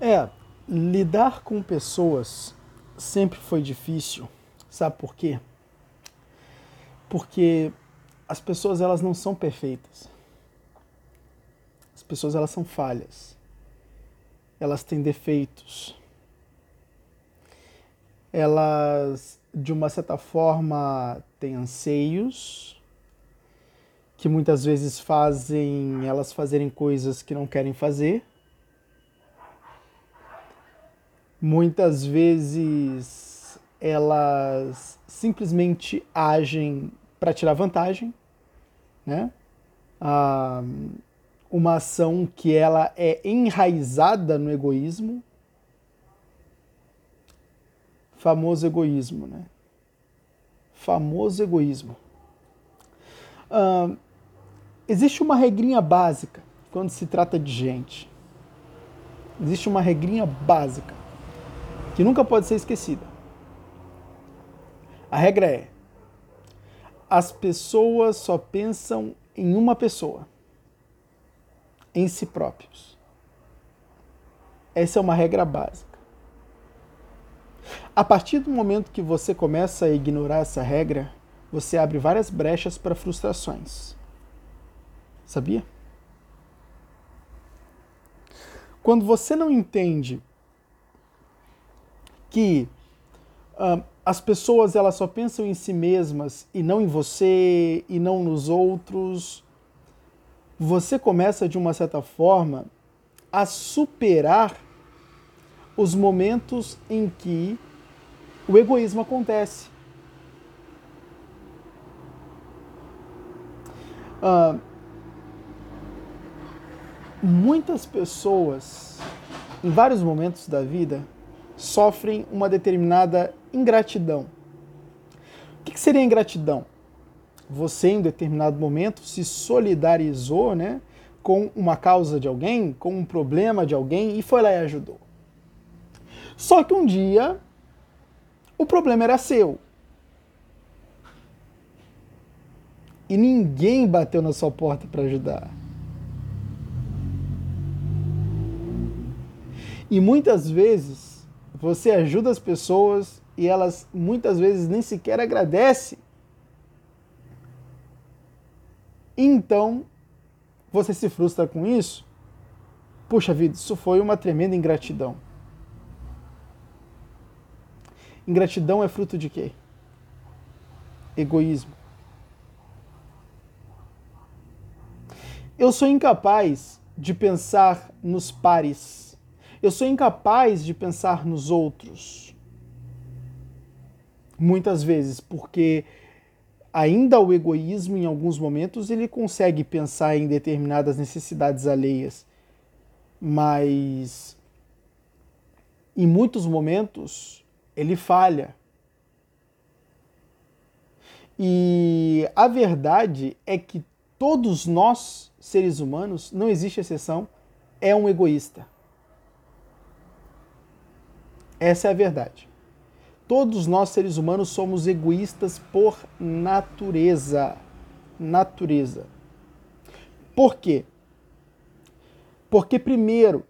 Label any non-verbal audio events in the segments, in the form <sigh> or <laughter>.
É, lidar com pessoas sempre foi difícil. Sabe por quê? Porque as pessoas elas não são perfeitas. As pessoas elas são falhas. Elas têm defeitos. Elas de uma certa forma têm anseios que muitas vezes fazem elas fazerem coisas que não querem fazer Muitas vezes elas simplesmente agem para tirar vantagem, né? Ah, uma ação que ela é enraizada no egoísmo, famoso egoísmo, né? Famoso egoísmo. Ah, existe uma regrinha básica quando se trata de gente. Existe uma regrinha básica que nunca pode ser esquecida. A regra é: as pessoas só pensam em uma pessoa, em si próprios. Essa é uma regra básica. A partir do momento que você começa a ignorar essa regra, você abre várias brechas para frustrações. Sabia? Quando você não entende que uh, as pessoas elas só pensam em si mesmas e não em você e não nos outros, você começa de uma certa forma a superar os momentos em que o egoísmo acontece. Uh, muitas pessoas, em vários momentos da vida, sofrem uma determinada ingratidão. O que seria ingratidão? Você, em determinado momento, se solidarizou né, com uma causa de alguém, com um problema de alguém e foi lá e ajudou. Só que um dia o problema era seu. E ninguém bateu na sua porta para ajudar. E muitas vezes você ajuda as pessoas e elas muitas vezes nem sequer agradecem. Então, você se frustra com isso? Puxa vida, isso foi uma tremenda ingratidão. Ingratidão é fruto de quê? Egoísmo. Eu sou incapaz de pensar nos pares eu sou incapaz de pensar nos outros. Muitas vezes, porque ainda o egoísmo, em alguns momentos, ele consegue pensar em determinadas necessidades alheias, mas em muitos momentos ele falha. E a verdade é que todos nós, seres humanos, não existe exceção, é um egoísta. Essa é a verdade. Todos nós, seres humanos, somos egoístas por natureza. Natureza. Por quê? Porque, primeiro,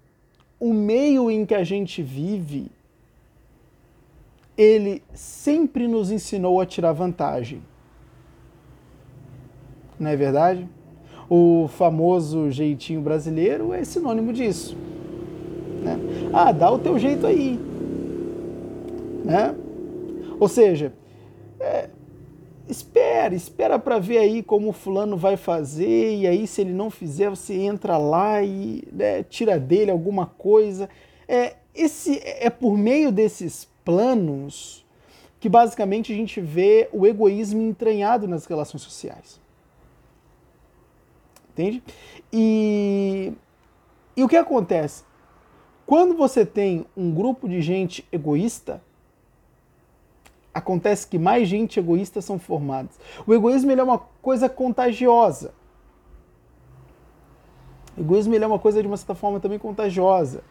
o meio em que a gente vive, ele sempre nos ensinou a tirar vantagem. Não é verdade? O famoso jeitinho brasileiro é sinônimo disso. Né? Ah, dá o teu jeito aí né? Ou seja, é, espera, espera para ver aí como o fulano vai fazer, e aí se ele não fizer, você entra lá e né, tira dele alguma coisa. É, esse, é por meio desses planos que basicamente a gente vê o egoísmo entranhado nas relações sociais. Entende? E, e o que acontece? Quando você tem um grupo de gente egoísta, acontece que mais gente egoísta são formadas. O egoísmo é uma coisa contagiosa. O egoísmo é uma coisa de uma certa forma também contagiosa,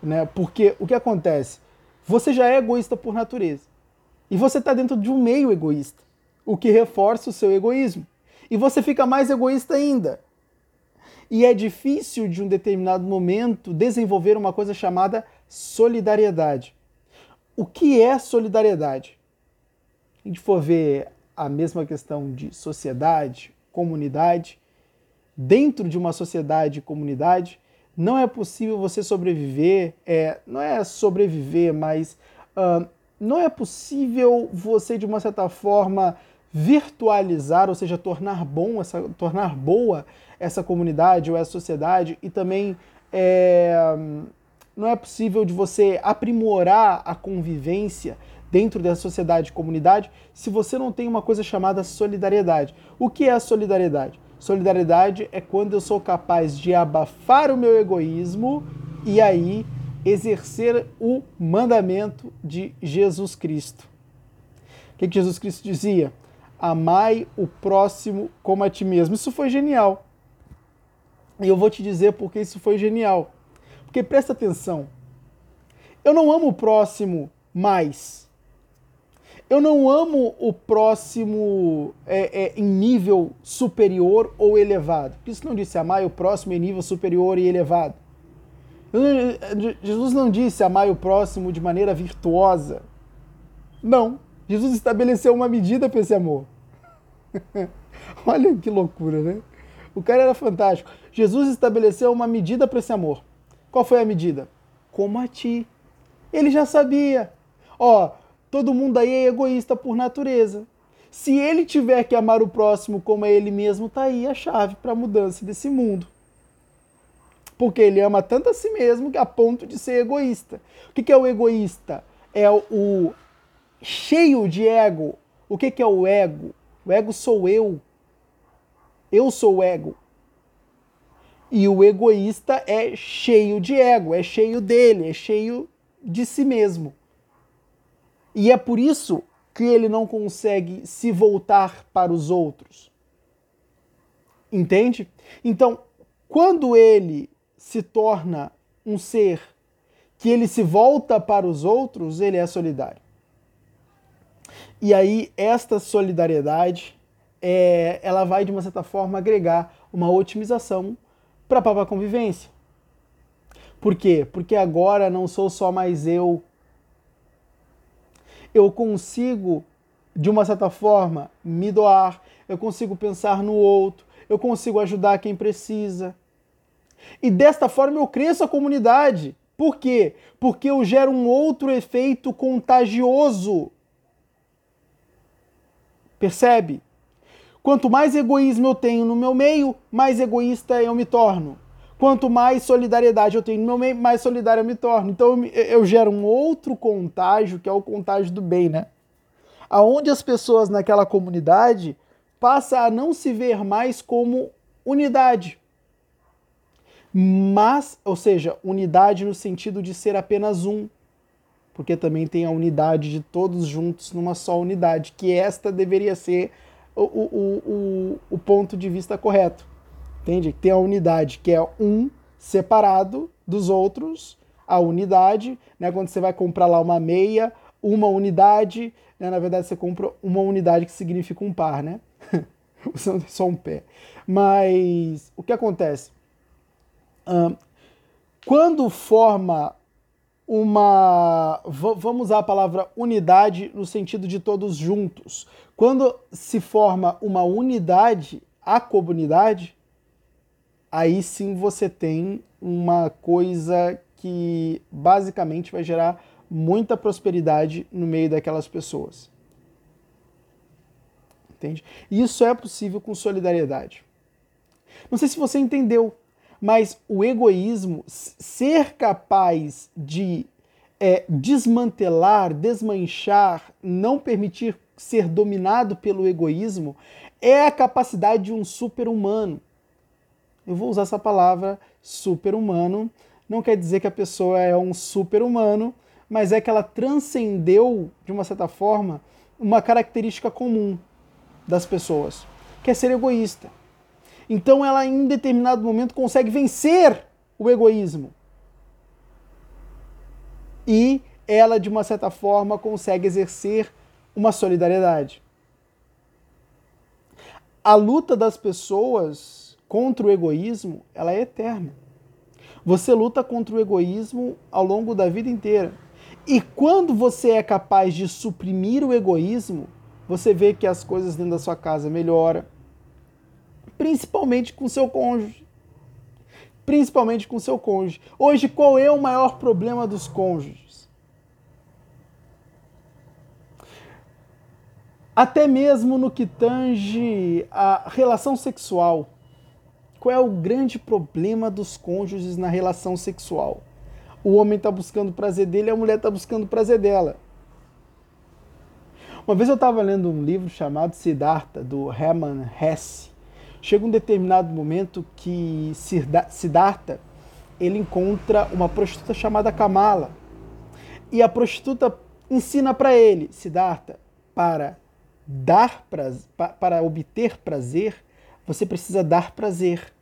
né? Porque o que acontece? Você já é egoísta por natureza e você está dentro de um meio egoísta, o que reforça o seu egoísmo e você fica mais egoísta ainda. E é difícil, de um determinado momento, desenvolver uma coisa chamada solidariedade. O que é solidariedade? A gente for ver a mesma questão de sociedade, comunidade, dentro de uma sociedade e comunidade, não é possível você sobreviver, é, não é sobreviver, mas uh, não é possível você, de uma certa forma, virtualizar, ou seja, tornar bom essa, tornar boa essa comunidade ou essa sociedade e também é, não é possível de você aprimorar a convivência dentro da sociedade e comunidade se você não tem uma coisa chamada solidariedade. O que é a solidariedade? Solidariedade é quando eu sou capaz de abafar o meu egoísmo e aí exercer o mandamento de Jesus Cristo. O que, Jesus Cristo dizia? Amai o próximo como a ti mesmo. Isso foi genial. E eu vou te dizer porque isso foi genial. Porque presta atenção. Eu não amo o próximo mais eu não amo o próximo é, é, em nível superior ou elevado. Isso não disse amar o próximo em nível superior e elevado. Jesus não disse amar o próximo de maneira virtuosa. Não. Jesus estabeleceu uma medida para esse amor. <laughs> Olha que loucura, né? O cara era fantástico. Jesus estabeleceu uma medida para esse amor. Qual foi a medida? Como a ti. Ele já sabia. Ó, Todo mundo aí é egoísta por natureza. Se ele tiver que amar o próximo como é ele mesmo, tá aí a chave para a mudança desse mundo. Porque ele ama tanto a si mesmo que a ponto de ser egoísta. O que é o egoísta? É o cheio de ego. O que é o ego? O ego sou eu. Eu sou o ego. E o egoísta é cheio de ego, é cheio dele, é cheio de si mesmo. E é por isso que ele não consegue se voltar para os outros. Entende? Então, quando ele se torna um ser que ele se volta para os outros, ele é solidário. E aí, esta solidariedade, é, ela vai, de uma certa forma, agregar uma otimização para a própria convivência. Por quê? Porque agora não sou só mais eu eu consigo, de uma certa forma, me doar, eu consigo pensar no outro, eu consigo ajudar quem precisa. E desta forma eu cresço a comunidade. Por quê? Porque eu gero um outro efeito contagioso. Percebe? Quanto mais egoísmo eu tenho no meu meio, mais egoísta eu me torno. Quanto mais solidariedade eu tenho no meu meio, mais solidário eu me torno. Então eu, eu gero um outro contágio, que é o contágio do bem, né? Aonde as pessoas naquela comunidade passam a não se ver mais como unidade. Mas, ou seja, unidade no sentido de ser apenas um, porque também tem a unidade de todos juntos numa só unidade, que esta deveria ser o, o, o, o ponto de vista correto. Entende? Tem a unidade que é um separado dos outros, a unidade, né? Quando você vai comprar lá uma meia, uma unidade, né? na verdade você compra uma unidade que significa um par, né? <laughs> Usando só um pé. Mas o que acontece? quando forma uma. Vamos usar a palavra unidade no sentido de todos juntos. Quando se forma uma unidade, a comunidade, aí sim você tem uma coisa que basicamente vai gerar muita prosperidade no meio daquelas pessoas. Entende? Isso é possível com solidariedade. Não sei se você entendeu, mas o egoísmo, ser capaz de é, desmantelar, desmanchar, não permitir ser dominado pelo egoísmo, é a capacidade de um super-humano eu vou usar essa palavra super-humano. Não quer dizer que a pessoa é um super-humano, mas é que ela transcendeu, de uma certa forma, uma característica comum das pessoas, que é ser egoísta. Então ela, em determinado momento, consegue vencer o egoísmo. E ela, de uma certa forma, consegue exercer uma solidariedade. A luta das pessoas contra o egoísmo, ela é eterna. Você luta contra o egoísmo ao longo da vida inteira. E quando você é capaz de suprimir o egoísmo, você vê que as coisas dentro da sua casa melhoram, principalmente com seu cônjuge. Principalmente com seu cônjuge. Hoje, qual é o maior problema dos cônjuges? Até mesmo no que tange a relação sexual. Qual é o grande problema dos cônjuges na relação sexual? O homem está buscando o prazer dele, a mulher está buscando o prazer dela. Uma vez eu estava lendo um livro chamado Siddhartha, do Hermann Hesse. Chega um determinado momento que Siddhartha ele encontra uma prostituta chamada Kamala. E a prostituta ensina para ele, Siddhartha, para dar para obter prazer, você precisa dar prazer.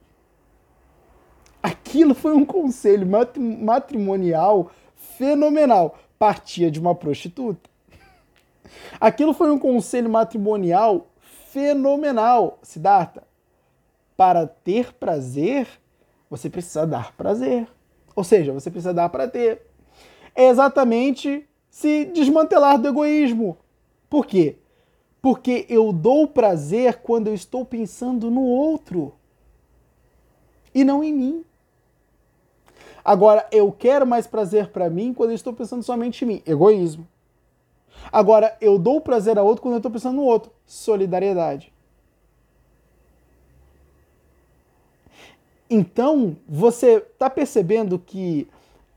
Aquilo foi um conselho matrimonial fenomenal. Partia de uma prostituta. Aquilo foi um conselho matrimonial fenomenal, Siddhartha. Para ter prazer, você precisa dar prazer. Ou seja, você precisa dar para ter. É exatamente se desmantelar do egoísmo. Por quê? Porque eu dou prazer quando eu estou pensando no outro e não em mim. Agora, eu quero mais prazer para mim quando eu estou pensando somente em mim. Egoísmo. Agora, eu dou prazer a outro quando eu estou pensando no outro. Solidariedade. Então, você está percebendo que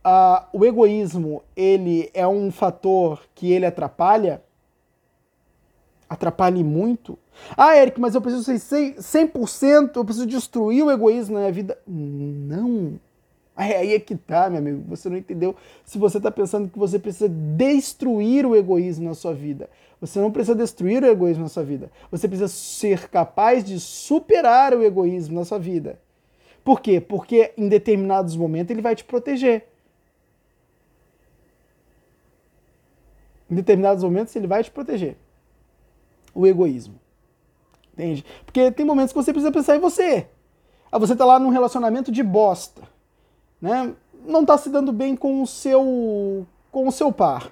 uh, o egoísmo ele é um fator que ele atrapalha? Atrapalhe muito? Ah, Eric, mas eu preciso ser 100%, eu preciso destruir o egoísmo na minha vida. Não. Aí é que tá, meu amigo. Você não entendeu. Se você está pensando que você precisa destruir o egoísmo na sua vida, você não precisa destruir o egoísmo na sua vida. Você precisa ser capaz de superar o egoísmo na sua vida. Por quê? Porque em determinados momentos ele vai te proteger. Em determinados momentos ele vai te proteger. O egoísmo. Entende? Porque tem momentos que você precisa pensar em você. Ah, você está lá num relacionamento de bosta né, não está se dando bem com o seu com o seu par,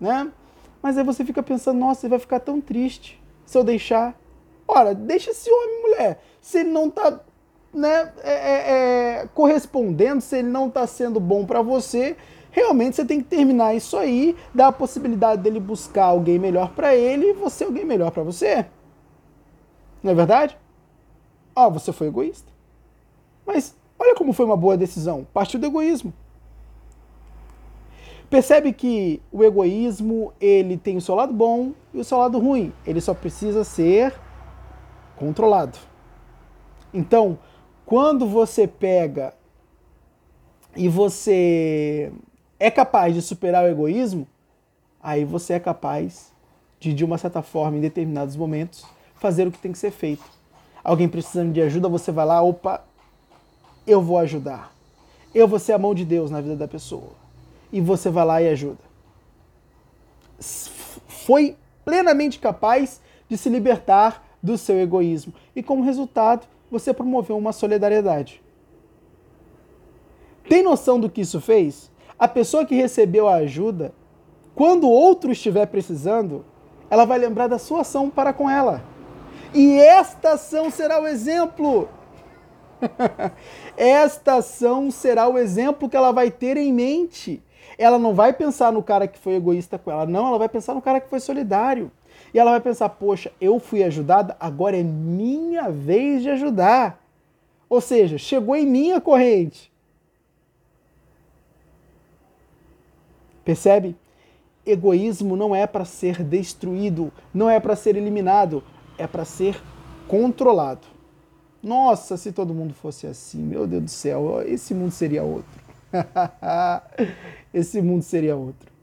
né? Mas aí você fica pensando, nossa, ele vai ficar tão triste se eu deixar. Ora, deixa esse homem, mulher. Se ele não está né, é, é, é, correspondendo, se ele não está sendo bom para você, realmente você tem que terminar isso aí, dar a possibilidade dele buscar alguém melhor para ele e você alguém melhor para você. Não é verdade? Ó, oh, você foi egoísta. Mas Olha como foi uma boa decisão. Partiu do egoísmo. Percebe que o egoísmo ele tem o seu lado bom e o seu lado ruim. Ele só precisa ser controlado. Então, quando você pega e você é capaz de superar o egoísmo, aí você é capaz de, de uma certa forma, em determinados momentos, fazer o que tem que ser feito. Alguém precisando de ajuda, você vai lá, opa, eu vou ajudar. Eu vou ser a mão de Deus na vida da pessoa. E você vai lá e ajuda. Foi plenamente capaz de se libertar do seu egoísmo. E como resultado, você promoveu uma solidariedade. Tem noção do que isso fez? A pessoa que recebeu a ajuda, quando outro estiver precisando, ela vai lembrar da sua ação para com ela. E esta ação será o exemplo <laughs> Esta ação será o exemplo que ela vai ter em mente. Ela não vai pensar no cara que foi egoísta com ela, não, ela vai pensar no cara que foi solidário. E ela vai pensar: poxa, eu fui ajudada, agora é minha vez de ajudar. Ou seja, chegou em mim a corrente. Percebe? Egoísmo não é para ser destruído, não é para ser eliminado, é para ser controlado. Nossa, se todo mundo fosse assim, meu Deus do céu, esse mundo seria outro. <laughs> esse mundo seria outro.